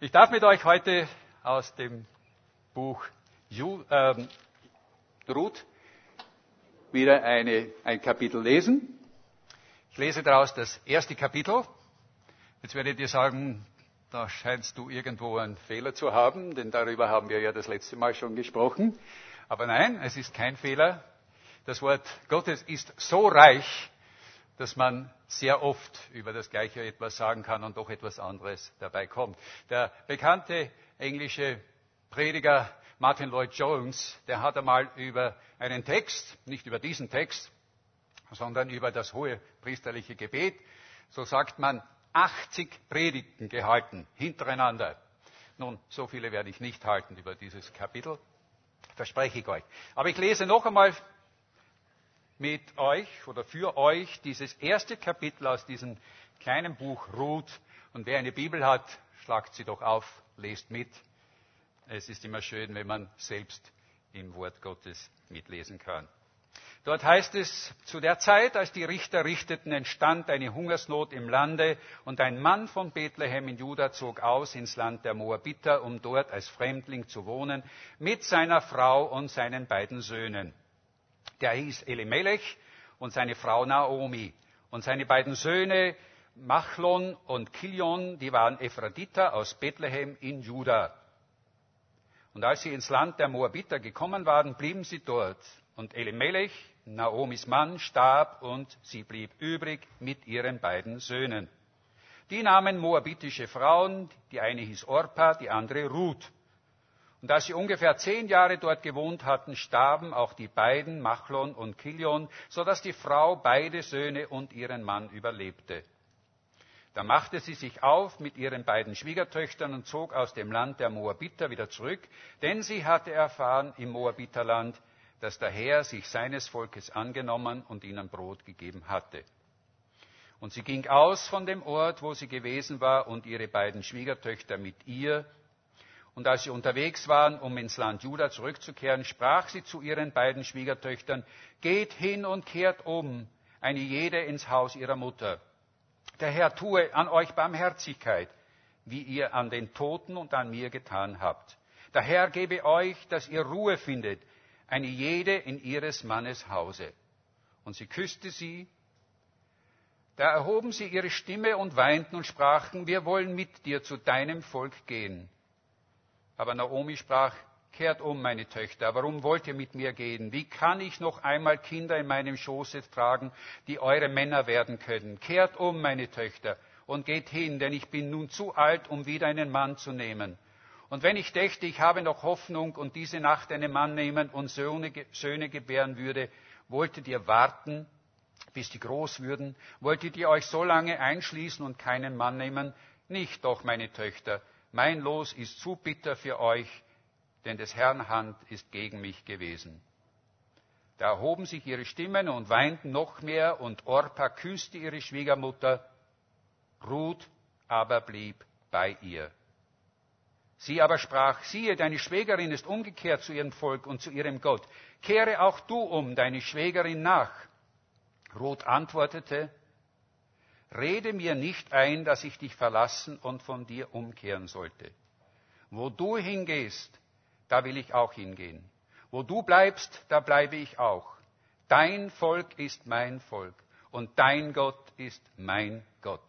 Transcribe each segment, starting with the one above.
Ich darf mit euch heute aus dem Buch Ju, ähm, Ruth wieder eine, ein Kapitel lesen. Ich lese daraus das erste Kapitel. Jetzt werdet ihr sagen, da scheinst du irgendwo einen Fehler zu haben, denn darüber haben wir ja das letzte Mal schon gesprochen. Aber nein, es ist kein Fehler. Das Wort Gottes ist so reich, dass man sehr oft über das Gleiche etwas sagen kann und doch etwas anderes dabei kommt. Der bekannte englische Prediger Martin Lloyd Jones, der hat einmal über einen Text, nicht über diesen Text, sondern über das hohe priesterliche Gebet, so sagt man, 80 Predigten gehalten, hintereinander. Nun, so viele werde ich nicht halten über dieses Kapitel, verspreche ich euch. Aber ich lese noch einmal mit euch oder für euch dieses erste Kapitel aus diesem kleinen Buch Ruth. Und wer eine Bibel hat, schlagt sie doch auf, lest mit. Es ist immer schön, wenn man selbst im Wort Gottes mitlesen kann. Dort heißt es, zu der Zeit, als die Richter richteten, entstand eine Hungersnot im Lande und ein Mann von Bethlehem in Juda zog aus ins Land der Moabiter, um dort als Fremdling zu wohnen, mit seiner Frau und seinen beiden Söhnen. Der hieß Elimelech und seine Frau Naomi. Und seine beiden Söhne Machlon und Kilion, die waren Ephraditer aus Bethlehem in Juda. Und als sie ins Land der Moabiter gekommen waren, blieben sie dort. Und Elimelech, Naomis Mann, starb und sie blieb übrig mit ihren beiden Söhnen. Die nahmen moabitische Frauen, die eine hieß Orpa, die andere Ruth. Und als sie ungefähr zehn Jahre dort gewohnt hatten, starben auch die beiden, Machlon und Kilion, so dass die Frau beide Söhne und ihren Mann überlebte. Da machte sie sich auf mit ihren beiden Schwiegertöchtern und zog aus dem Land der Moabiter wieder zurück, denn sie hatte erfahren im Moabiterland, dass der Herr sich seines Volkes angenommen und ihnen Brot gegeben hatte. Und sie ging aus von dem Ort, wo sie gewesen war, und ihre beiden Schwiegertöchter mit ihr, und als sie unterwegs waren, um ins Land Juda zurückzukehren, sprach sie zu ihren beiden Schwiegertöchtern, geht hin und kehrt um, eine jede ins Haus ihrer Mutter. Der Herr tue an euch Barmherzigkeit, wie ihr an den Toten und an mir getan habt. Der Herr gebe euch, dass ihr Ruhe findet, eine jede in ihres Mannes Hause. Und sie küsste sie. Da erhoben sie ihre Stimme und weinten und sprachen, wir wollen mit dir zu deinem Volk gehen. Aber Naomi sprach, kehrt um, meine Töchter, warum wollt ihr mit mir gehen? Wie kann ich noch einmal Kinder in meinem Schoße tragen, die eure Männer werden können? Kehrt um, meine Töchter, und geht hin, denn ich bin nun zu alt, um wieder einen Mann zu nehmen. Und wenn ich dächte, ich habe noch Hoffnung und diese Nacht einen Mann nehmen und Söhne, Söhne gebären würde, wolltet ihr warten, bis die groß würden? Wolltet ihr euch so lange einschließen und keinen Mann nehmen? Nicht doch, meine Töchter, mein Los ist zu bitter für euch, denn des Herrn Hand ist gegen mich gewesen. Da erhoben sich ihre Stimmen und weinten noch mehr, und Orpa küsste ihre Schwiegermutter, Ruth aber blieb bei ihr. Sie aber sprach, siehe, deine Schwägerin ist umgekehrt zu ihrem Volk und zu ihrem Gott. Kehre auch du um deine Schwägerin nach. Ruth antwortete, Rede mir nicht ein, dass ich dich verlassen und von dir umkehren sollte. Wo du hingehst, da will ich auch hingehen. Wo du bleibst, da bleibe ich auch. Dein Volk ist mein Volk und dein Gott ist mein Gott.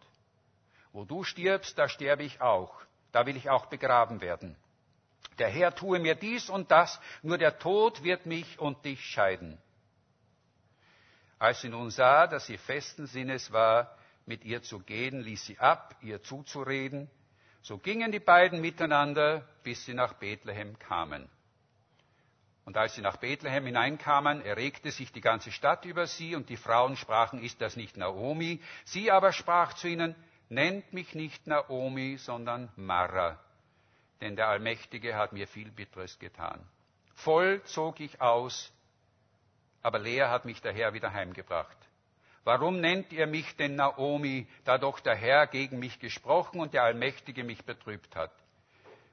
Wo du stirbst, da sterbe ich auch. Da will ich auch begraben werden. Der Herr tue mir dies und das, nur der Tod wird mich und dich scheiden. Als sie nun sah, dass sie festen Sinnes war, mit ihr zu gehen, ließ sie ab, ihr zuzureden. So gingen die beiden miteinander, bis sie nach Bethlehem kamen. Und als sie nach Bethlehem hineinkamen, erregte sich die ganze Stadt über sie, und die Frauen sprachen, ist das nicht Naomi? Sie aber sprach zu ihnen, nennt mich nicht Naomi, sondern Mara, denn der Allmächtige hat mir viel Bitteres getan. Voll zog ich aus, aber leer hat mich der Herr wieder heimgebracht. Warum nennt ihr mich denn Naomi, da doch der Herr gegen mich gesprochen und der Allmächtige mich betrübt hat?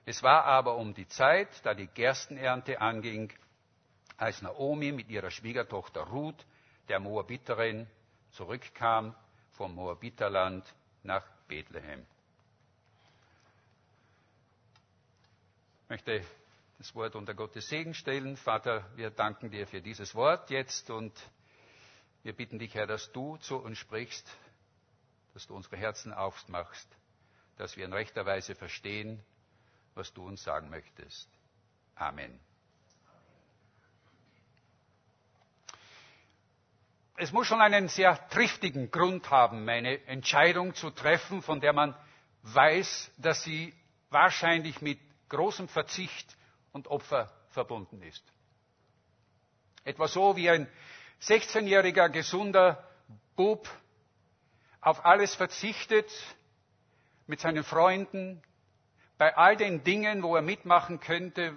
Es war aber um die Zeit, da die Gerstenernte anging, als Naomi mit ihrer Schwiegertochter Ruth, der Moabiterin, zurückkam vom Moabiterland nach Bethlehem. Ich möchte das Wort unter Gottes Segen stellen. Vater, wir danken dir für dieses Wort jetzt und wir bitten dich, Herr, dass du zu uns sprichst, dass du unsere Herzen aufmachst, dass wir in rechter Weise verstehen, was du uns sagen möchtest. Amen. Es muss schon einen sehr triftigen Grund haben, eine Entscheidung zu treffen, von der man weiß, dass sie wahrscheinlich mit großem Verzicht und Opfer verbunden ist. Etwa so wie ein 16-jähriger gesunder Bub auf alles verzichtet, mit seinen Freunden, bei all den Dingen, wo er mitmachen könnte,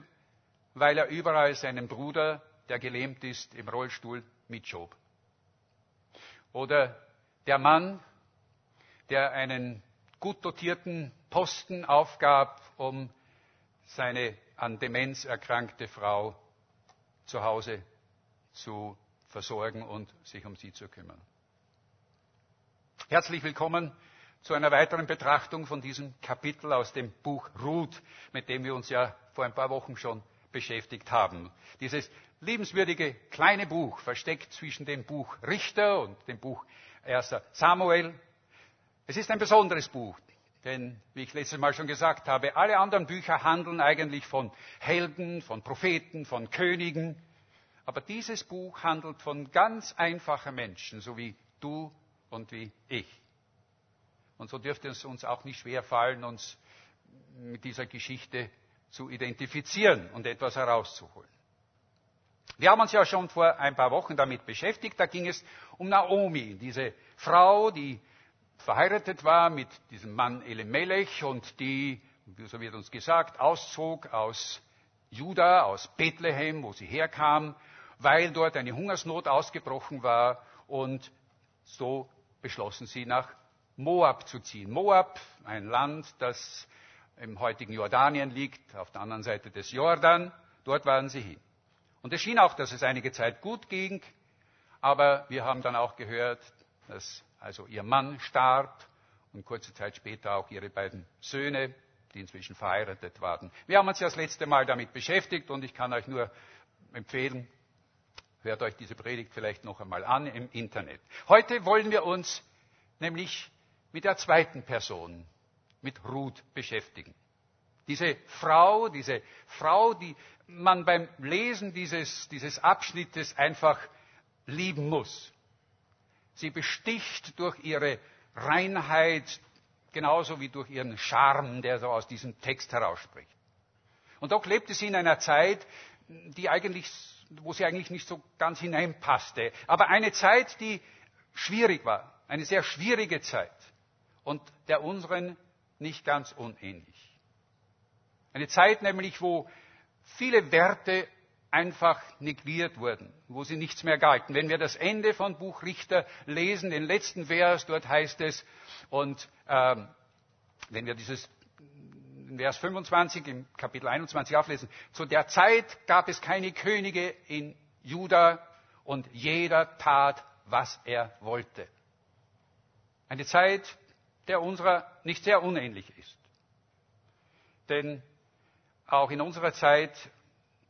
weil er überall seinen Bruder, der gelähmt ist, im Rollstuhl mitschob. Oder der Mann, der einen gut dotierten Posten aufgab, um seine an Demenz erkrankte Frau zu Hause zu versorgen und sich um sie zu kümmern. Herzlich willkommen zu einer weiteren Betrachtung von diesem Kapitel aus dem Buch Ruth, mit dem wir uns ja vor ein paar Wochen schon beschäftigt haben. Dieses liebenswürdige kleine Buch, versteckt zwischen dem Buch Richter und dem Buch 1. Samuel. Es ist ein besonderes Buch, denn, wie ich letztes Mal schon gesagt habe, alle anderen Bücher handeln eigentlich von Helden, von Propheten, von Königen. Aber dieses Buch handelt von ganz einfachen Menschen, so wie du und wie ich. Und so dürfte es uns auch nicht schwer fallen, uns mit dieser Geschichte zu identifizieren und etwas herauszuholen. Wir haben uns ja schon vor ein paar Wochen damit beschäftigt. Da ging es um Naomi, diese Frau, die verheiratet war mit diesem Mann Elimelech und die, so wird uns gesagt, auszog aus Juda, aus Bethlehem, wo sie herkam, weil dort eine Hungersnot ausgebrochen war und so beschlossen sie nach Moab zu ziehen. Moab, ein Land, das im heutigen Jordanien liegt, auf der anderen Seite des Jordan, dort waren sie hin. Und es schien auch, dass es einige Zeit gut ging, aber wir haben dann auch gehört, dass also ihr Mann starb und kurze Zeit später auch ihre beiden Söhne, die inzwischen verheiratet waren. Wir haben uns ja das letzte Mal damit beschäftigt und ich kann euch nur empfehlen, hört euch diese Predigt vielleicht noch einmal an im Internet. Heute wollen wir uns nämlich mit der zweiten Person, mit Ruth beschäftigen. Diese Frau, diese Frau, die man beim Lesen dieses, dieses Abschnittes einfach lieben muss. Sie besticht durch ihre Reinheit, genauso wie durch ihren Charme, der so aus diesem Text herausspricht. Und doch lebte sie in einer Zeit, die eigentlich, wo sie eigentlich nicht so ganz hineinpasste. Aber eine Zeit, die schwierig war. Eine sehr schwierige Zeit. Und der unseren nicht ganz unähnlich. Eine Zeit nämlich, wo viele Werte einfach negiert wurden, wo sie nichts mehr galten. Wenn wir das Ende von Buch Richter lesen, den letzten Vers, dort heißt es, und ähm, wenn wir dieses Vers 25 im Kapitel 21 auflesen, zu der Zeit gab es keine Könige in Juda und jeder tat, was er wollte. Eine Zeit, der unserer nicht sehr unähnlich ist. Denn auch in unserer Zeit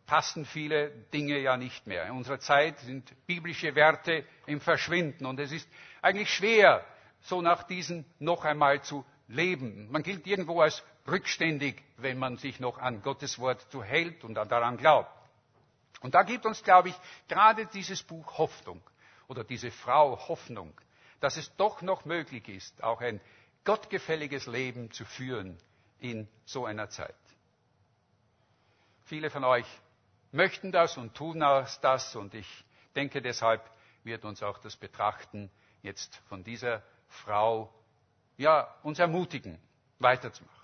passen viele Dinge ja nicht mehr. In unserer Zeit sind biblische Werte im Verschwinden und es ist eigentlich schwer, so nach diesen noch einmal zu leben. Man gilt irgendwo als rückständig, wenn man sich noch an Gottes Wort zu hält und daran glaubt. Und da gibt uns, glaube ich, gerade dieses Buch Hoffnung oder diese Frau Hoffnung, dass es doch noch möglich ist, auch ein gottgefälliges Leben zu führen in so einer Zeit. Viele von euch möchten das und tun das und ich denke deshalb wird uns auch das Betrachten jetzt von dieser Frau ja, uns ermutigen, weiterzumachen.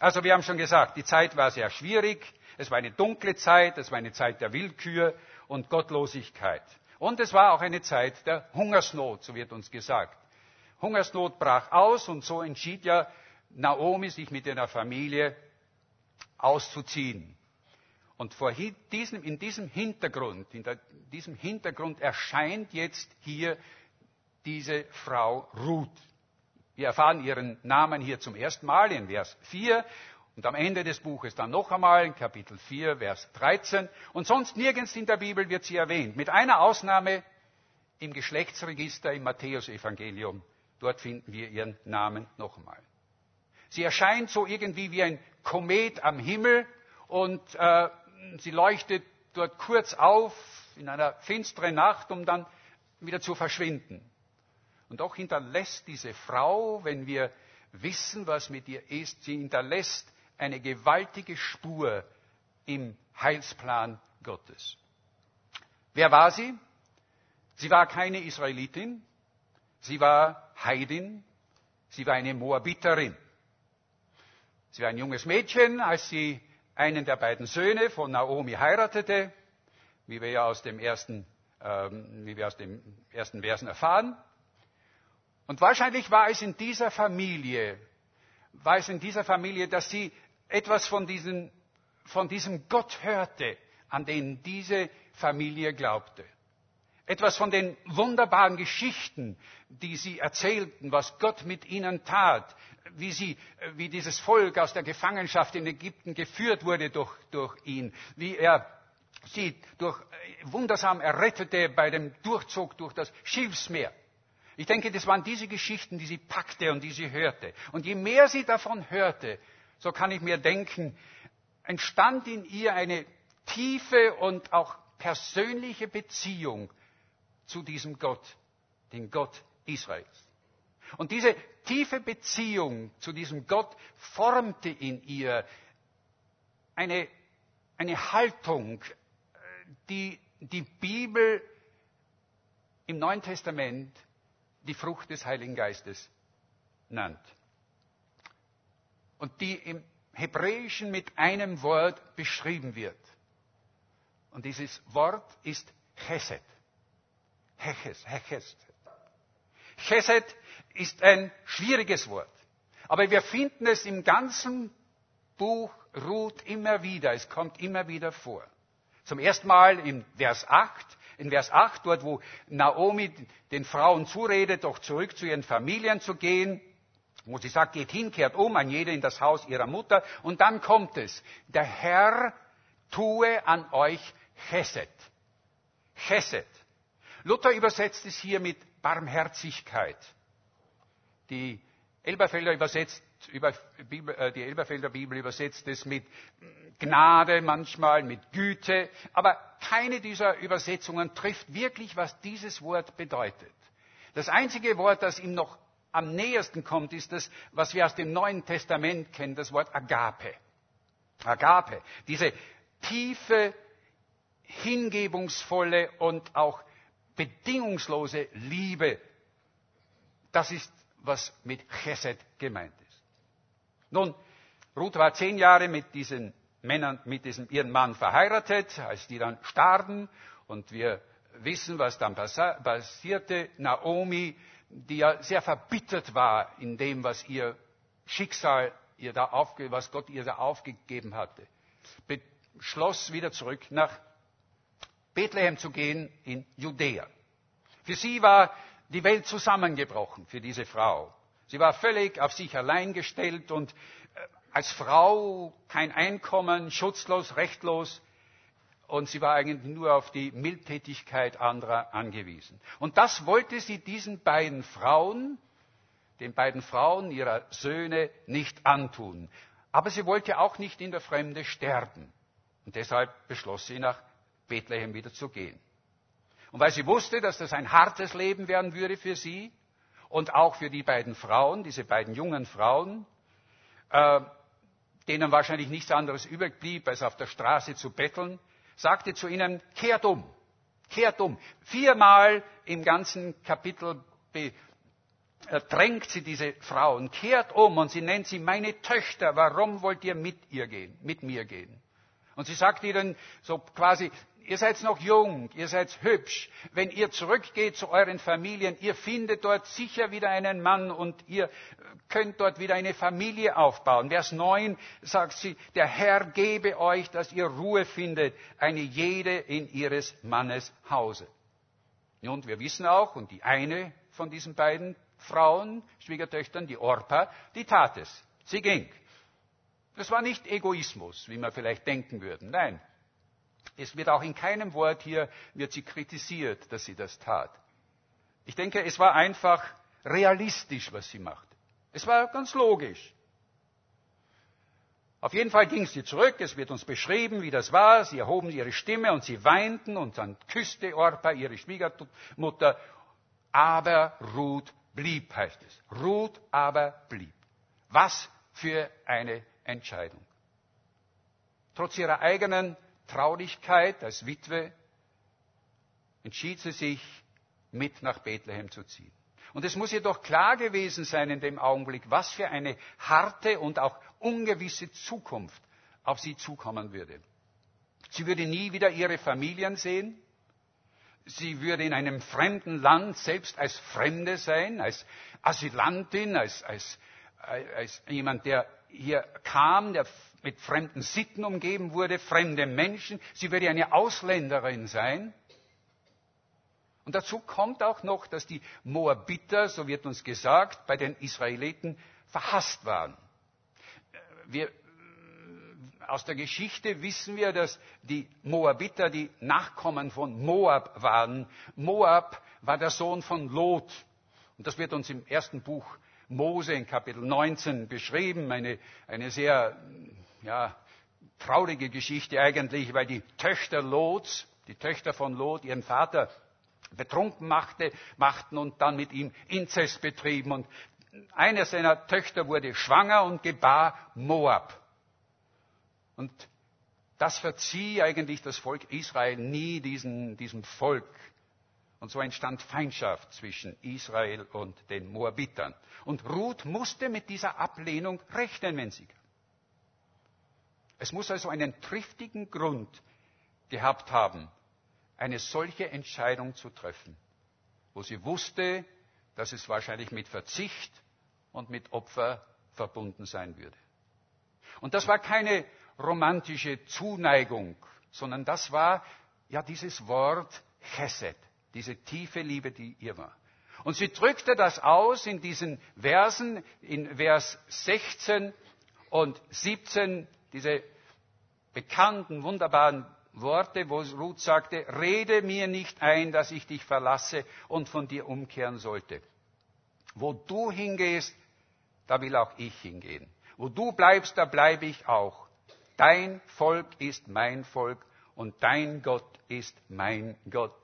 Also wir haben schon gesagt, die Zeit war sehr schwierig, es war eine dunkle Zeit, es war eine Zeit der Willkür und Gottlosigkeit. Und es war auch eine Zeit der Hungersnot, so wird uns gesagt. Hungersnot brach aus und so entschied ja Naomi, sich mit ihrer Familie auszuziehen. Und vor diesem, in diesem Hintergrund, in der, diesem Hintergrund erscheint jetzt hier diese Frau Ruth. Wir erfahren ihren Namen hier zum ersten Mal in Vers 4 Und am Ende des Buches dann noch einmal in Kapitel 4, Vers 13. Und sonst nirgends in der Bibel wird sie erwähnt. Mit einer Ausnahme im Geschlechtsregister im Matthäusevangelium. Dort finden wir ihren Namen noch einmal. Sie erscheint so irgendwie wie ein Komet am Himmel und äh, sie leuchtet dort kurz auf in einer finsteren Nacht, um dann wieder zu verschwinden. Und doch hinterlässt diese Frau, wenn wir wissen, was mit ihr ist, sie hinterlässt eine gewaltige Spur im Heilsplan Gottes. Wer war sie? Sie war keine Israelitin, sie war Heidin, sie war eine Moabiterin. Sie war ein junges Mädchen, als sie einen der beiden Söhne von Naomi heiratete, wie wir ja aus dem ersten, ähm, wie wir aus dem ersten Versen erfahren. Und wahrscheinlich war es in dieser Familie, war es in dieser Familie, dass sie etwas von, diesen, von diesem Gott hörte, an den diese Familie glaubte. Etwas von den wunderbaren Geschichten, die sie erzählten, was Gott mit ihnen tat, wie, sie, wie dieses Volk aus der Gefangenschaft in Ägypten geführt wurde durch, durch ihn, wie er sie durch, wundersam errettete bei dem Durchzug durch das Schilfsmeer. Ich denke, das waren diese Geschichten, die sie packte und die sie hörte. Und je mehr sie davon hörte, so kann ich mir denken, entstand in ihr eine tiefe und auch persönliche Beziehung zu diesem Gott, den Gott Israels. Und diese tiefe Beziehung zu diesem Gott formte in ihr eine, eine Haltung, die die Bibel im Neuen Testament die Frucht des Heiligen Geistes nannt. Und die im Hebräischen mit einem Wort beschrieben wird. Und dieses Wort ist Chesed. Heches, Heches. Chesed ist ein schwieriges Wort. Aber wir finden es im ganzen Buch Ruth immer wieder. Es kommt immer wieder vor. Zum ersten Mal in Vers 8. In Vers 8, dort wo Naomi den Frauen zuredet, doch zurück zu ihren Familien zu gehen. Wo sie sagt, geht hin, kehrt um, ein jeder in das Haus ihrer Mutter. Und dann kommt es. Der Herr tue an euch Chesed. Chesed. Luther übersetzt es hier mit Barmherzigkeit. Die Elberfelder übersetzt, äh, die Elberfelder Bibel übersetzt es mit Gnade manchmal, mit Güte, aber keine dieser Übersetzungen trifft wirklich, was dieses Wort bedeutet. Das einzige Wort, das ihm noch am nähersten kommt, ist das, was wir aus dem Neuen Testament kennen, das Wort Agape. Agape, diese tiefe, hingebungsvolle und auch bedingungslose Liebe. Das ist, was mit Chesed gemeint. Nun, Ruth war zehn Jahre mit diesen Männern, mit diesem ihren Mann verheiratet, als die dann starben. Und wir wissen, was dann passierte. Naomi, die ja sehr verbittert war in dem, was ihr Schicksal, ihr da aufge, was Gott ihr da aufgegeben hatte, beschloss wieder zurück nach Bethlehem zu gehen in Judäa. Für sie war die Welt zusammengebrochen, für diese Frau. Sie war völlig auf sich allein gestellt und äh, als Frau kein Einkommen, schutzlos, rechtlos. Und sie war eigentlich nur auf die Mildtätigkeit anderer angewiesen. Und das wollte sie diesen beiden Frauen, den beiden Frauen ihrer Söhne, nicht antun. Aber sie wollte auch nicht in der Fremde sterben. Und deshalb beschloss sie, nach Bethlehem wieder zu gehen. Und weil sie wusste, dass das ein hartes Leben werden würde für sie und auch für die beiden Frauen, diese beiden jungen Frauen, äh, denen wahrscheinlich nichts anderes übrig blieb, als auf der Straße zu betteln, sagte zu ihnen, kehrt um, kehrt um. Viermal im ganzen Kapitel drängt sie diese Frauen, kehrt um und sie nennt sie meine Töchter, warum wollt ihr mit ihr gehen, mit mir gehen? Und sie sagt ihnen so quasi, Ihr seid noch jung, ihr seid hübsch. Wenn ihr zurückgeht zu euren Familien, ihr findet dort sicher wieder einen Mann und ihr könnt dort wieder eine Familie aufbauen. Vers 9 sagt sie, der Herr gebe euch, dass ihr Ruhe findet, eine jede in ihres Mannes Hause. Und wir wissen auch, und die eine von diesen beiden Frauen, Schwiegertöchtern, die Orpa, die tat es. Sie ging. Das war nicht Egoismus, wie man vielleicht denken würde. Nein. Es wird auch in keinem Wort hier, wird sie kritisiert, dass sie das tat. Ich denke, es war einfach realistisch, was sie machte. Es war ganz logisch. Auf jeden Fall ging sie zurück, es wird uns beschrieben, wie das war. Sie erhoben ihre Stimme und sie weinten und dann küsste Orpa ihre Schwiegermutter. Aber Ruth blieb, heißt es. Ruth aber blieb. Was für eine Entscheidung. Trotz ihrer eigenen Traurigkeit als Witwe entschied sie sich, mit nach Bethlehem zu ziehen. Und es muss ihr doch klar gewesen sein in dem Augenblick, was für eine harte und auch ungewisse Zukunft auf sie zukommen würde. Sie würde nie wieder ihre Familien sehen. Sie würde in einem fremden Land selbst als Fremde sein, als Asylantin, als, als, als jemand, der hier kam, der mit fremden Sitten umgeben wurde, fremde Menschen. Sie würde eine Ausländerin sein. Und dazu kommt auch noch, dass die Moabiter, so wird uns gesagt, bei den Israeliten verhasst waren. Wir, aus der Geschichte wissen wir, dass die Moabiter die Nachkommen von Moab waren. Moab war der Sohn von Lot. Und das wird uns im ersten Buch Mose in Kapitel 19 beschrieben. Eine, eine sehr ja, traurige Geschichte eigentlich, weil die Töchter Lots, die Töchter von Lot, ihren Vater betrunken machte, machten und dann mit ihm Inzest betrieben. Und eine seiner Töchter wurde schwanger und gebar Moab. Und das verzieh eigentlich das Volk Israel nie diesen, diesem Volk. Und so entstand Feindschaft zwischen Israel und den Moabitern. Und Ruth musste mit dieser Ablehnung rechnen, wenn sie. Es muss also einen triftigen Grund gehabt haben, eine solche Entscheidung zu treffen, wo sie wusste, dass es wahrscheinlich mit Verzicht und mit Opfer verbunden sein würde. Und das war keine romantische Zuneigung, sondern das war ja dieses Wort Chesed, diese tiefe Liebe, die ihr war. Und sie drückte das aus in diesen Versen, in Vers 16 und 17, diese bekannten, wunderbaren Worte, wo Ruth sagte, rede mir nicht ein, dass ich dich verlasse und von dir umkehren sollte. Wo du hingehst, da will auch ich hingehen. Wo du bleibst, da bleibe ich auch. Dein Volk ist mein Volk und dein Gott ist mein Gott.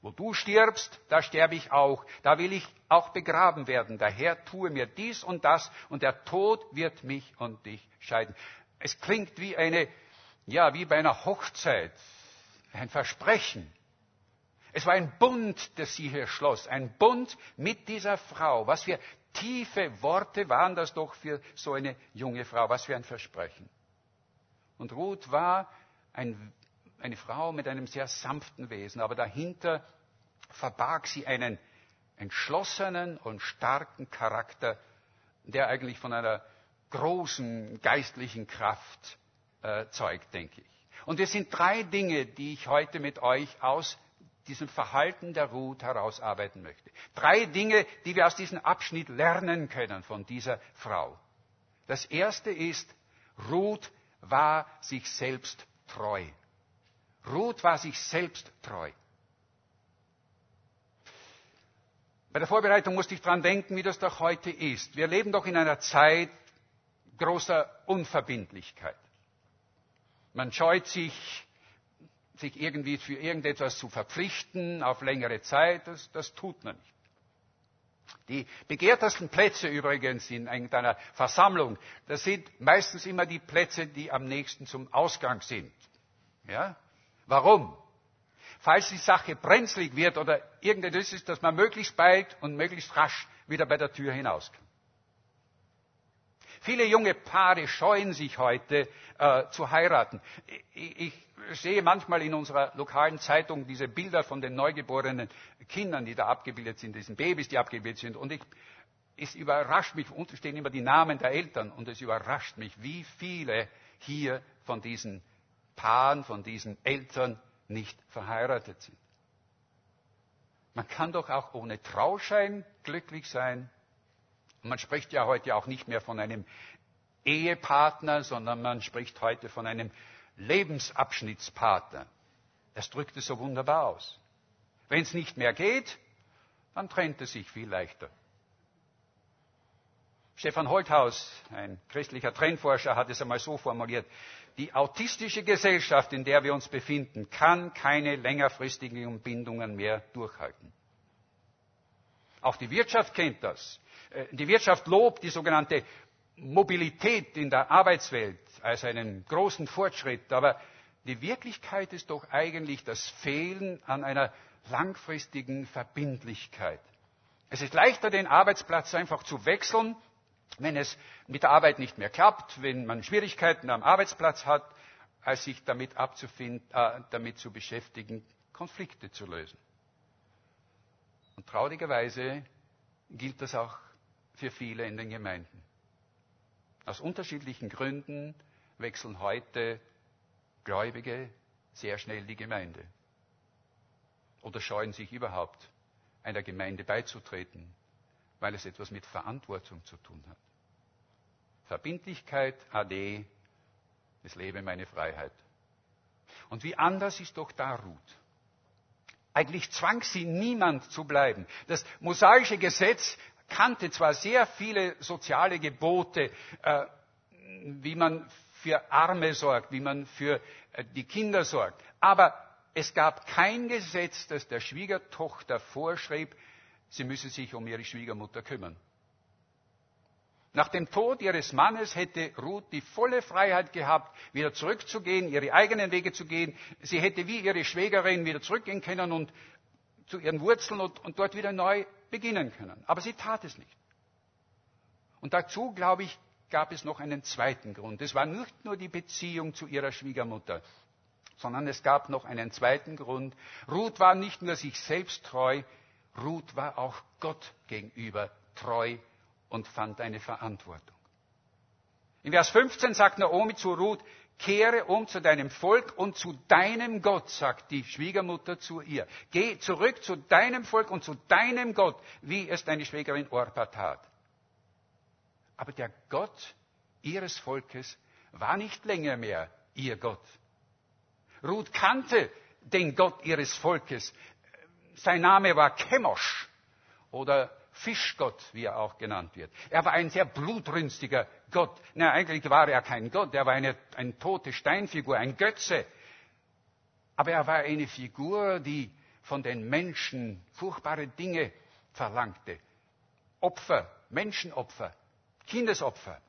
Wo du stirbst, da sterbe ich auch. Da will ich auch begraben werden. Daher tue mir dies und das und der Tod wird mich und dich scheiden. Es klingt wie eine ja, wie bei einer Hochzeit, ein Versprechen. Es war ein Bund, das sie hier schloss, ein Bund mit dieser Frau. Was für tiefe Worte waren das doch für so eine junge Frau, was für ein Versprechen. Und Ruth war ein, eine Frau mit einem sehr sanften Wesen, aber dahinter verbarg sie einen entschlossenen und starken Charakter, der eigentlich von einer großen geistlichen Kraft äh, zeugt, denke ich. Und es sind drei Dinge, die ich heute mit euch aus diesem Verhalten der Ruth herausarbeiten möchte. Drei Dinge, die wir aus diesem Abschnitt lernen können von dieser Frau. Das erste ist, Ruth war sich selbst treu. Ruth war sich selbst treu. Bei der Vorbereitung musste ich daran denken, wie das doch heute ist. Wir leben doch in einer Zeit großer Unverbindlichkeit. Man scheut sich, sich irgendwie für irgendetwas zu verpflichten auf längere Zeit. Das, das tut man nicht. Die begehrtesten Plätze übrigens in einer Versammlung, das sind meistens immer die Plätze, die am nächsten zum Ausgang sind. Ja? Warum? Falls die Sache brenzlig wird oder irgendetwas ist, dass man möglichst bald und möglichst rasch wieder bei der Tür hinauskommt. Viele junge Paare scheuen sich heute äh, zu heiraten. Ich, ich sehe manchmal in unserer lokalen Zeitung diese Bilder von den neugeborenen Kindern, die da abgebildet sind, diesen Babys, die abgebildet sind. Und ich, es überrascht mich, unten stehen immer die Namen der Eltern, und es überrascht mich, wie viele hier von diesen Paaren, von diesen Eltern nicht verheiratet sind. Man kann doch auch ohne Trauschein glücklich sein. Man spricht ja heute auch nicht mehr von einem Ehepartner, sondern man spricht heute von einem Lebensabschnittspartner. Das drückt es so wunderbar aus. Wenn es nicht mehr geht, dann trennt es sich viel leichter. Stefan Holthaus, ein christlicher Trendforscher, hat es einmal so formuliert. Die autistische Gesellschaft, in der wir uns befinden, kann keine längerfristigen Bindungen mehr durchhalten. Auch die Wirtschaft kennt das. Äh, die Wirtschaft lobt die sogenannte Mobilität in der Arbeitswelt als einen großen Fortschritt. Aber die Wirklichkeit ist doch eigentlich das Fehlen an einer langfristigen Verbindlichkeit. Es ist leichter, den Arbeitsplatz einfach zu wechseln, wenn es mit der Arbeit nicht mehr klappt, wenn man Schwierigkeiten am Arbeitsplatz hat, als sich damit, äh, damit zu beschäftigen, Konflikte zu lösen. Und traurigerweise gilt das auch für viele in den Gemeinden. Aus unterschiedlichen Gründen wechseln heute Gläubige sehr schnell die Gemeinde oder scheuen sich überhaupt einer Gemeinde beizutreten, weil es etwas mit Verantwortung zu tun hat. Verbindlichkeit, ade, es lebe meine Freiheit. Und wie anders ist doch da Ruth. Eigentlich zwang sie niemand zu bleiben. Das mosaische Gesetz kannte zwar sehr viele soziale Gebote, äh, wie man für Arme sorgt, wie man für äh, die Kinder sorgt, aber es gab kein Gesetz, das der Schwiegertochter vorschrieb, sie müsse sich um ihre Schwiegermutter kümmern. Nach dem Tod ihres Mannes hätte Ruth die volle Freiheit gehabt, wieder zurückzugehen, ihre eigenen Wege zu gehen. Sie hätte wie ihre Schwägerin wieder zurückgehen können und zu ihren Wurzeln und, und dort wieder neu beginnen können. Aber sie tat es nicht. Und dazu, glaube ich, gab es noch einen zweiten Grund. Es war nicht nur die Beziehung zu ihrer Schwiegermutter, sondern es gab noch einen zweiten Grund. Ruth war nicht nur sich selbst treu, Ruth war auch Gott gegenüber treu und fand eine Verantwortung. In Vers 15 sagt Naomi zu Ruth, kehre um zu deinem Volk und zu deinem Gott, sagt die Schwiegermutter zu ihr. Geh zurück zu deinem Volk und zu deinem Gott, wie es deine Schwägerin Orpa tat. Aber der Gott ihres Volkes war nicht länger mehr ihr Gott. Ruth kannte den Gott ihres Volkes. Sein Name war Chemosh oder Fischgott, wie er auch genannt wird. Er war ein sehr blutrünstiger Gott. Na, eigentlich war er kein Gott, er war eine, eine tote Steinfigur, ein Götze. Aber er war eine Figur, die von den Menschen furchtbare Dinge verlangte. Opfer, Menschenopfer, Kindesopfer.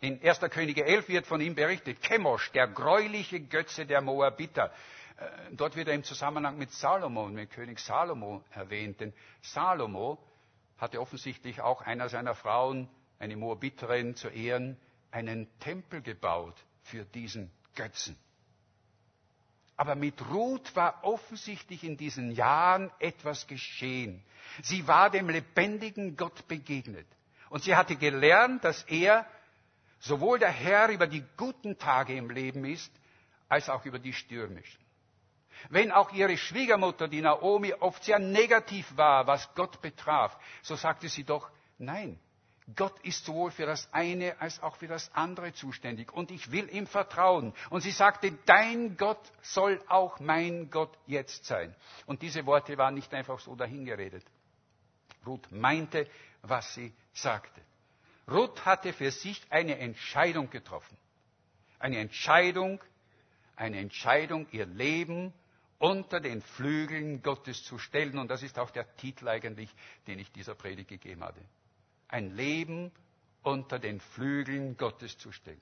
In 1. Könige 11 wird von ihm berichtet, Chemosh, der gräuliche Götze der Moabiter. Äh, dort wird er im Zusammenhang mit Salomo, mit König Salomo erwähnt. Denn Salomo hatte offensichtlich auch einer seiner Frauen, eine Moabiterin zu Ehren, einen Tempel gebaut für diesen Götzen. Aber mit Ruth war offensichtlich in diesen Jahren etwas geschehen. Sie war dem lebendigen Gott begegnet. Und sie hatte gelernt, dass er sowohl der Herr über die guten Tage im Leben ist, als auch über die stürmischen. Wenn auch ihre Schwiegermutter, die Naomi, oft sehr negativ war, was Gott betraf, so sagte sie doch, nein, Gott ist sowohl für das eine als auch für das andere zuständig und ich will ihm vertrauen. Und sie sagte, dein Gott soll auch mein Gott jetzt sein. Und diese Worte waren nicht einfach so dahingeredet. Ruth meinte, was sie sagte. Ruth hatte für sich eine Entscheidung getroffen. Eine Entscheidung, eine Entscheidung, ihr Leben unter den Flügeln Gottes zu stellen. Und das ist auch der Titel eigentlich, den ich dieser Predigt gegeben hatte. Ein Leben unter den Flügeln Gottes zu stellen.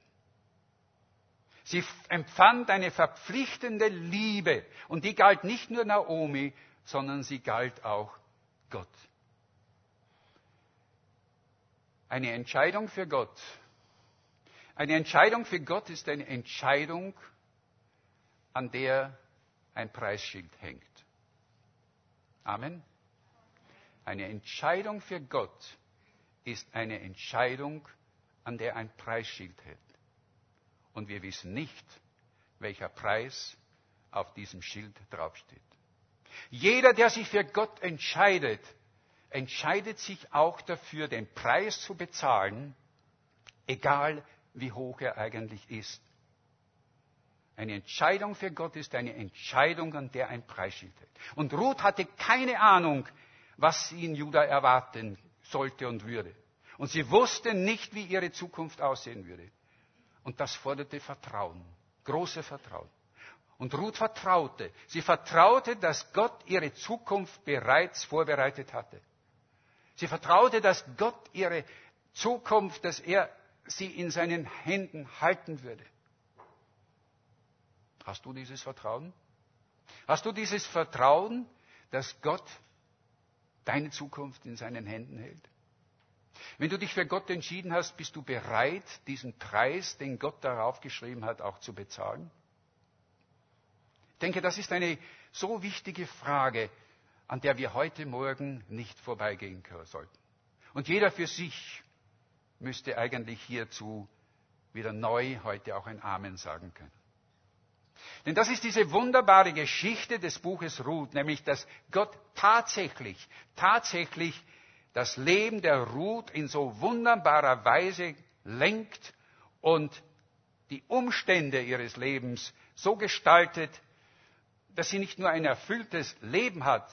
Sie empfand eine verpflichtende Liebe und die galt nicht nur Naomi, sondern sie galt auch Gott. Eine Entscheidung für Gott. Eine Entscheidung für Gott ist eine Entscheidung, an der ein Preisschild hängt. Amen. Eine Entscheidung für Gott ist eine Entscheidung, an der ein Preisschild hängt. Und wir wissen nicht, welcher Preis auf diesem Schild draufsteht. Jeder, der sich für Gott entscheidet, entscheidet sich auch dafür, den Preis zu bezahlen, egal wie hoch er eigentlich ist. Eine Entscheidung für Gott ist eine Entscheidung, an der ein Preisschild hält. Und Ruth hatte keine Ahnung, was sie in Juda erwarten sollte und würde. Und sie wusste nicht, wie ihre Zukunft aussehen würde. Und das forderte Vertrauen, große Vertrauen. Und Ruth vertraute. Sie vertraute, dass Gott ihre Zukunft bereits vorbereitet hatte. Sie vertraute, dass Gott ihre Zukunft, dass er sie in seinen Händen halten würde. Hast du dieses Vertrauen? Hast du dieses Vertrauen, dass Gott deine Zukunft in seinen Händen hält? Wenn du dich für Gott entschieden hast, bist du bereit, diesen Preis, den Gott darauf geschrieben hat, auch zu bezahlen? Ich denke, das ist eine so wichtige Frage, an der wir heute Morgen nicht vorbeigehen sollten. Und jeder für sich müsste eigentlich hierzu wieder neu heute auch ein Amen sagen können. Denn das ist diese wunderbare Geschichte des Buches Ruth, nämlich dass Gott tatsächlich, tatsächlich das Leben der Ruth in so wunderbarer Weise lenkt und die Umstände ihres Lebens so gestaltet, dass sie nicht nur ein erfülltes Leben hat,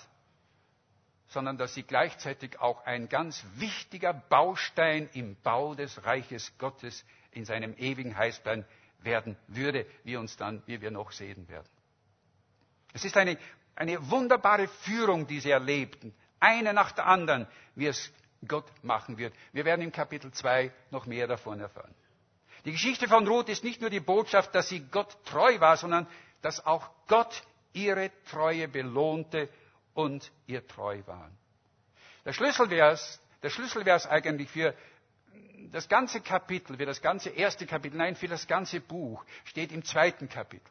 sondern dass sie gleichzeitig auch ein ganz wichtiger Baustein im Bau des Reiches Gottes in seinem ewigen Heißplan werden würde, wie, uns dann, wie wir noch sehen werden. Es ist eine, eine wunderbare Führung, die sie erlebten, eine nach der anderen, wie es Gott machen wird. Wir werden im Kapitel 2 noch mehr davon erfahren. Die Geschichte von Ruth ist nicht nur die Botschaft, dass sie Gott treu war, sondern dass auch Gott ihre Treue belohnte und ihr treu war. Der Schlüsselvers, der Schlüsselvers eigentlich für das ganze Kapitel, für das ganze erste Kapitel, nein, für das ganze Buch steht im zweiten Kapitel.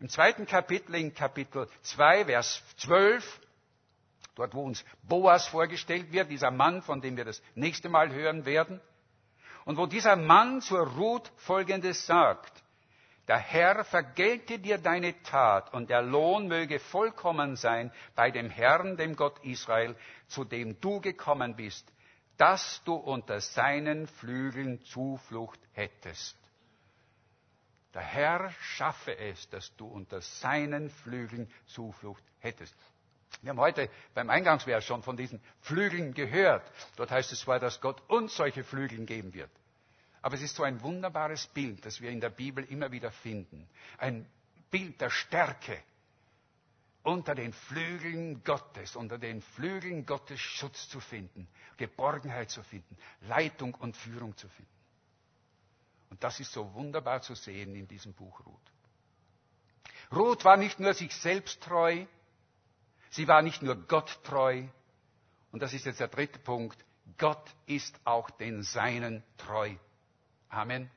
Im zweiten Kapitel, in Kapitel 2, Vers 12, dort wo uns Boas vorgestellt wird, dieser Mann, von dem wir das nächste Mal hören werden, und wo dieser Mann zur Ruth Folgendes sagt. Der Herr vergelte dir deine Tat und der Lohn möge vollkommen sein bei dem Herrn, dem Gott Israel, zu dem du gekommen bist, dass du unter seinen Flügeln Zuflucht hättest. Der Herr schaffe es, dass du unter seinen Flügeln Zuflucht hättest. Wir haben heute beim Eingangsvers schon von diesen Flügeln gehört. Dort heißt es zwar, dass Gott uns solche Flügeln geben wird. Aber es ist so ein wunderbares Bild, das wir in der Bibel immer wieder finden. Ein Bild der Stärke unter den Flügeln Gottes, unter den Flügeln Gottes Schutz zu finden, Geborgenheit zu finden, Leitung und Führung zu finden. Und das ist so wunderbar zu sehen in diesem Buch Ruth. Ruth war nicht nur sich selbst treu, Sie war nicht nur Gott treu, und das ist jetzt der dritte Punkt, Gott ist auch den Seinen treu. Amen.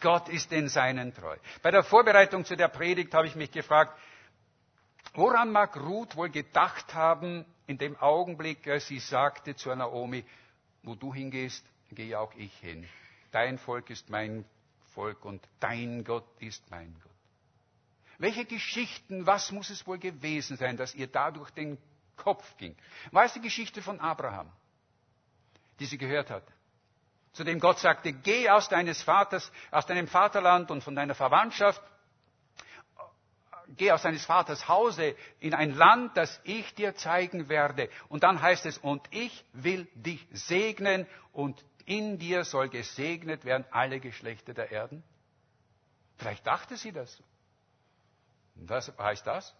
Gott ist den Seinen treu. Bei der Vorbereitung zu der Predigt habe ich mich gefragt, woran mag Ruth wohl gedacht haben in dem Augenblick, als sie sagte zu Naomi, wo du hingehst, gehe auch ich hin. Dein Volk ist mein Volk und dein Gott ist mein Gott. Welche Geschichten, was muss es wohl gewesen sein, dass ihr da durch den Kopf ging? War es die Geschichte von Abraham, die sie gehört hat? Zu dem Gott sagte, geh aus deines Vaters, aus deinem Vaterland und von deiner Verwandtschaft, geh aus deines Vaters Hause in ein Land, das ich dir zeigen werde. Und dann heißt es, und ich will dich segnen und in dir soll gesegnet werden alle Geschlechter der Erden. Vielleicht dachte sie das. Was heißt das?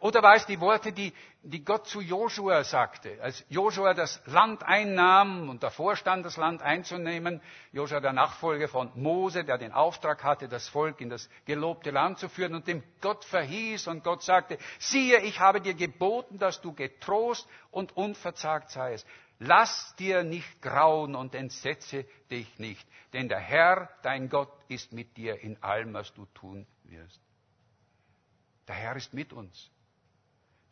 Oder war es die Worte, die, die Gott zu Joshua sagte, als Joshua das Land einnahm und davor stand, das Land einzunehmen, Joshua der Nachfolger von Mose, der den Auftrag hatte, das Volk in das gelobte Land zu führen und dem Gott verhieß und Gott sagte, siehe, ich habe dir geboten, dass du getrost und unverzagt seist. Lass dir nicht grauen und entsetze dich nicht, denn der Herr, dein Gott, ist mit dir in allem, was du tun wirst. Der Herr ist mit uns.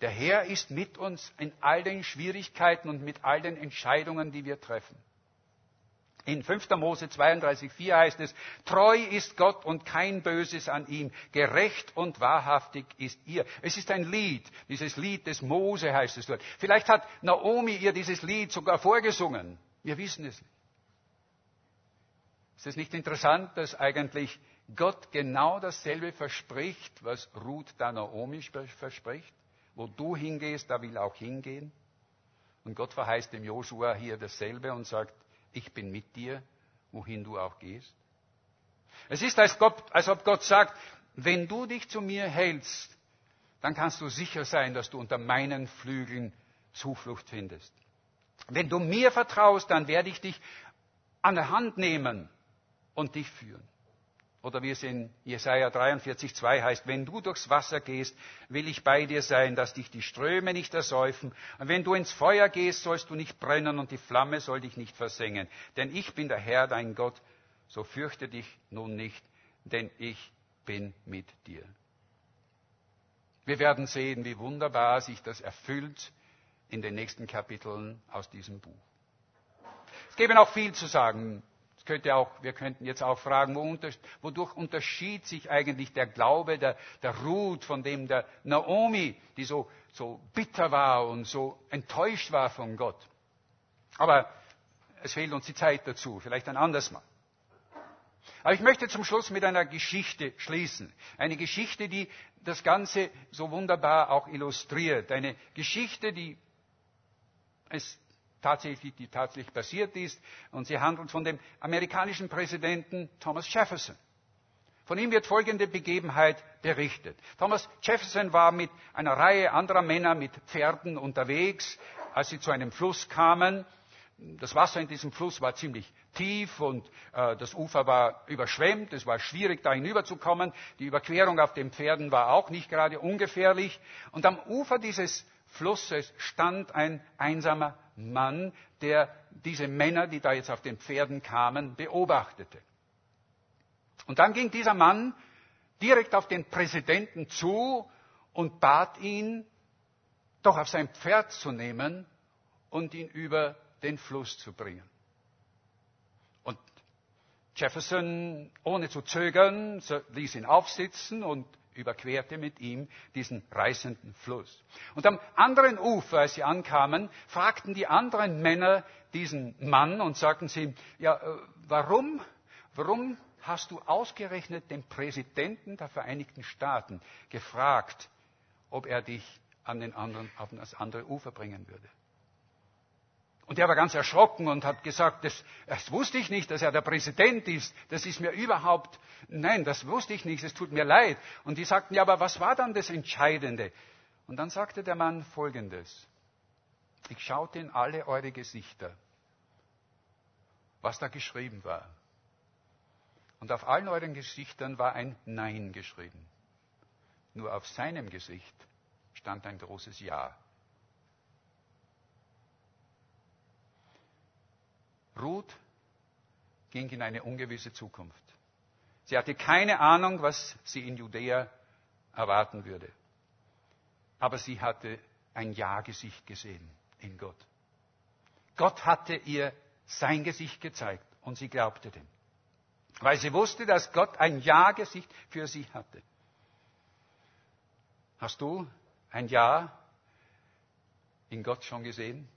Der Herr ist mit uns in all den Schwierigkeiten und mit all den Entscheidungen, die wir treffen. In 5. Mose 32,4 heißt es, treu ist Gott und kein Böses an ihm, gerecht und wahrhaftig ist ihr. Es ist ein Lied, dieses Lied des Mose heißt es dort. Vielleicht hat Naomi ihr dieses Lied sogar vorgesungen. Wir wissen es nicht. Ist es nicht interessant, dass eigentlich Gott genau dasselbe verspricht, was Ruth da Naomi verspricht? Wo du hingehst, da will auch hingehen. Und Gott verheißt dem Joshua hier dasselbe und sagt, ich bin mit dir, wohin du auch gehst. Es ist, als, Gott, als ob Gott sagt, wenn du dich zu mir hältst, dann kannst du sicher sein, dass du unter meinen Flügeln Zuflucht findest. Wenn du mir vertraust, dann werde ich dich an der Hand nehmen und dich führen. Oder wie es in Jesaja 43,2 heißt, wenn du durchs Wasser gehst, will ich bei dir sein, dass dich die Ströme nicht ersäufen. Und wenn du ins Feuer gehst, sollst du nicht brennen und die Flamme soll dich nicht versengen. Denn ich bin der Herr, dein Gott, so fürchte dich nun nicht, denn ich bin mit dir. Wir werden sehen, wie wunderbar sich das erfüllt in den nächsten Kapiteln aus diesem Buch. Es gäbe noch viel zu sagen könnte auch, wir könnten jetzt auch fragen, wodurch unterschied sich eigentlich der Glaube der, der Ruth von dem der Naomi, die so, so bitter war und so enttäuscht war von Gott. Aber es fehlt uns die Zeit dazu, vielleicht ein anderes Mal. Aber ich möchte zum Schluss mit einer Geschichte schließen. Eine Geschichte, die das Ganze so wunderbar auch illustriert. Eine Geschichte, die es tatsächlich, die tatsächlich passiert ist. Und sie handelt von dem amerikanischen Präsidenten Thomas Jefferson. Von ihm wird folgende Begebenheit berichtet. Thomas Jefferson war mit einer Reihe anderer Männer mit Pferden unterwegs, als sie zu einem Fluss kamen. Das Wasser in diesem Fluss war ziemlich tief und äh, das Ufer war überschwemmt. Es war schwierig, da hinüberzukommen. Die Überquerung auf den Pferden war auch nicht gerade ungefährlich. Und am Ufer dieses Flusses stand ein einsamer Mann, der diese Männer, die da jetzt auf den Pferden kamen, beobachtete. Und dann ging dieser Mann direkt auf den Präsidenten zu und bat ihn, doch auf sein Pferd zu nehmen und ihn über den Fluss zu bringen. Und Jefferson, ohne zu zögern, ließ ihn aufsitzen und überquerte mit ihm diesen reißenden Fluss. Und am anderen Ufer, als sie ankamen, fragten die anderen Männer diesen Mann und sagten sie ja, äh, warum, warum hast du ausgerechnet den Präsidenten der Vereinigten Staaten gefragt, ob er dich an den anderen, auf das andere Ufer bringen würde? Und er war ganz erschrocken und hat gesagt, das, das, wusste ich nicht, dass er der Präsident ist. Das ist mir überhaupt, nein, das wusste ich nicht, es tut mir leid. Und die sagten, ja, aber was war dann das Entscheidende? Und dann sagte der Mann Folgendes. Ich schaute in alle eure Gesichter, was da geschrieben war. Und auf allen euren Gesichtern war ein Nein geschrieben. Nur auf seinem Gesicht stand ein großes Ja. Ruth ging in eine ungewisse Zukunft. Sie hatte keine Ahnung, was sie in Judäa erwarten würde. Aber sie hatte ein Ja-Gesicht gesehen in Gott. Gott hatte ihr sein Gesicht gezeigt und sie glaubte dem. Weil sie wusste, dass Gott ein Ja-Gesicht für sie hatte. Hast du ein Ja in Gott schon gesehen?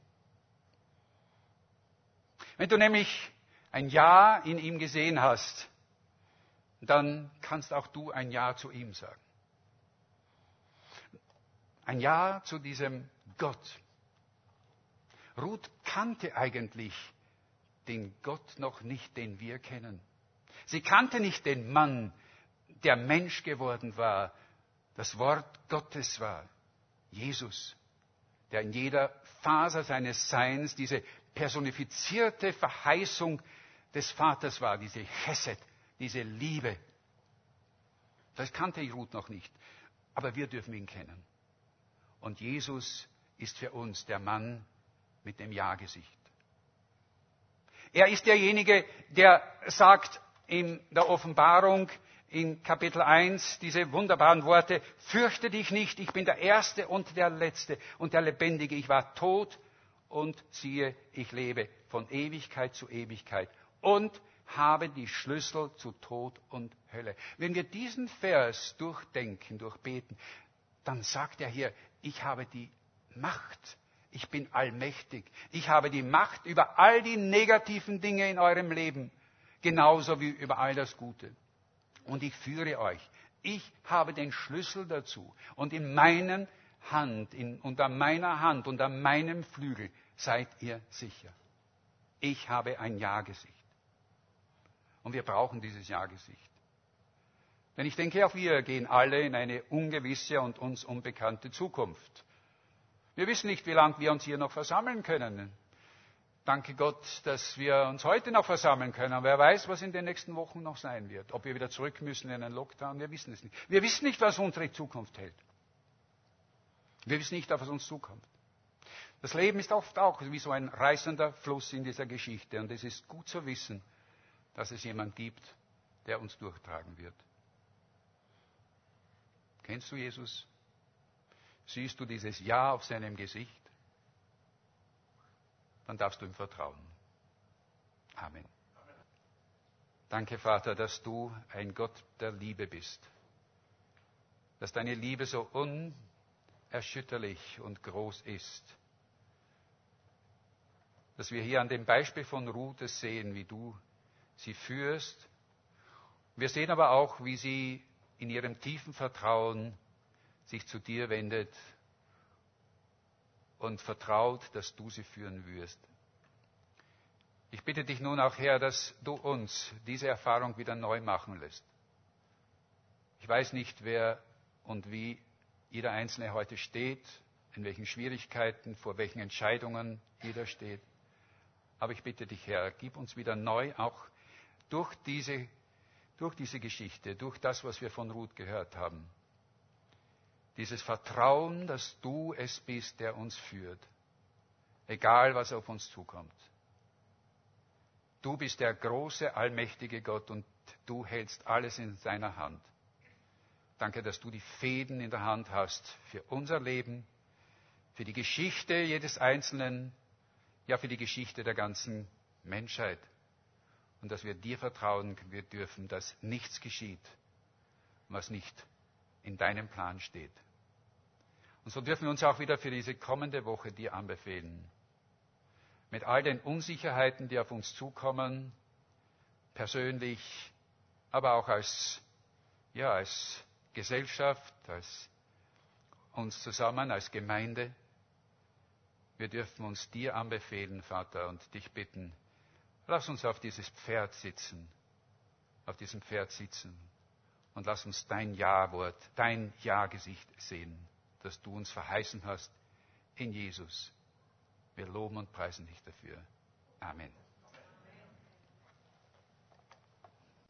Wenn du nämlich ein Ja in ihm gesehen hast, dann kannst auch du ein Ja zu ihm sagen. Ein Ja zu diesem Gott. Ruth kannte eigentlich den Gott noch nicht, den wir kennen. Sie kannte nicht den Mann, der Mensch geworden war, das Wort Gottes war, Jesus, der in jeder Faser seines Seins diese personifizierte Verheißung des Vaters war, diese Chesed, diese Liebe. Das kannte Ruth noch nicht, aber wir dürfen ihn kennen. Und Jesus ist für uns der Mann mit dem Ja-Gesicht. Er ist derjenige, der sagt in der Offenbarung in Kapitel 1 diese wunderbaren Worte, fürchte dich nicht, ich bin der Erste und der Letzte und der Lebendige. Ich war tot und siehe, ich lebe von Ewigkeit zu Ewigkeit und habe die Schlüssel zu Tod und Hölle. Wenn wir diesen Vers durchdenken, durchbeten, dann sagt er hier, ich habe die Macht. Ich bin allmächtig. Ich habe die Macht über all die negativen Dinge in eurem Leben. genauso wie über all das Gute. Und ich führe euch. Ich habe den Schlüssel dazu. Und in meinen Hand, in, unter meiner Hand, unter meinem Flügel seid ihr sicher. Ich habe ein Ja-Gesicht. Und wir brauchen dieses Ja-Gesicht. Denn ich denke, auch wir gehen alle in eine ungewisse und uns unbekannte Zukunft. Wir wissen nicht, wie lange wir uns hier noch versammeln können. Danke Gott, dass wir uns heute noch versammeln können. Wer weiß, was in den nächsten Wochen noch sein wird. Ob wir wieder zurück müssen in einen Lockdown, wir wissen es nicht. Wir wissen nicht, was unsere Zukunft hält. Wir wissen nicht, was uns zukommt. Das Leben ist oft auch wie so ein reißender Fluss in dieser Geschichte. Und es ist gut zu wissen, dass es jemand gibt, der uns durchtragen wird. Kennst du Jesus? Siehst du dieses Ja auf seinem Gesicht? Dann darfst du ihm vertrauen. Amen. Danke, Vater, dass du ein Gott der Liebe bist. Dass deine Liebe so unerschütterlich und groß ist. Dass wir hier an dem Beispiel von Ruth sehen, wie du sie führst. Wir sehen aber auch, wie sie in ihrem tiefen Vertrauen sich zu dir wendet und vertraut, dass du sie führen wirst. Ich bitte dich nun auch, Herr, dass du uns diese Erfahrung wieder neu machen lässt. Ich weiß nicht, wer und wie jeder Einzelne heute steht, in welchen Schwierigkeiten, vor welchen Entscheidungen jeder steht. Aber ich bitte dich, Herr, gib uns wieder neu, auch durch diese durch diese Geschichte, durch das, was wir von Ruth gehört haben. Dieses Vertrauen, dass du es bist, der uns führt, egal was auf uns zukommt. Du bist der große, allmächtige Gott und du hältst alles in seiner Hand. Danke, dass du die Fäden in der Hand hast für unser Leben, für die Geschichte jedes Einzelnen, ja für die Geschichte der ganzen Menschheit und dass wir dir vertrauen wir dürfen, dass nichts geschieht, was nicht in deinem Plan steht. Und so dürfen wir uns auch wieder für diese kommende Woche dir anbefehlen. Mit all den Unsicherheiten, die auf uns zukommen, persönlich, aber auch als, ja, als Gesellschaft, als uns zusammen, als Gemeinde. Wir dürfen uns dir anbefehlen, Vater, und dich bitten, Lass uns auf dieses Pferd sitzen, auf diesem Pferd sitzen und lass uns dein Ja-Wort, dein Ja-Gesicht sehen, das du uns verheißen hast in Jesus. Wir loben und preisen dich dafür. Amen.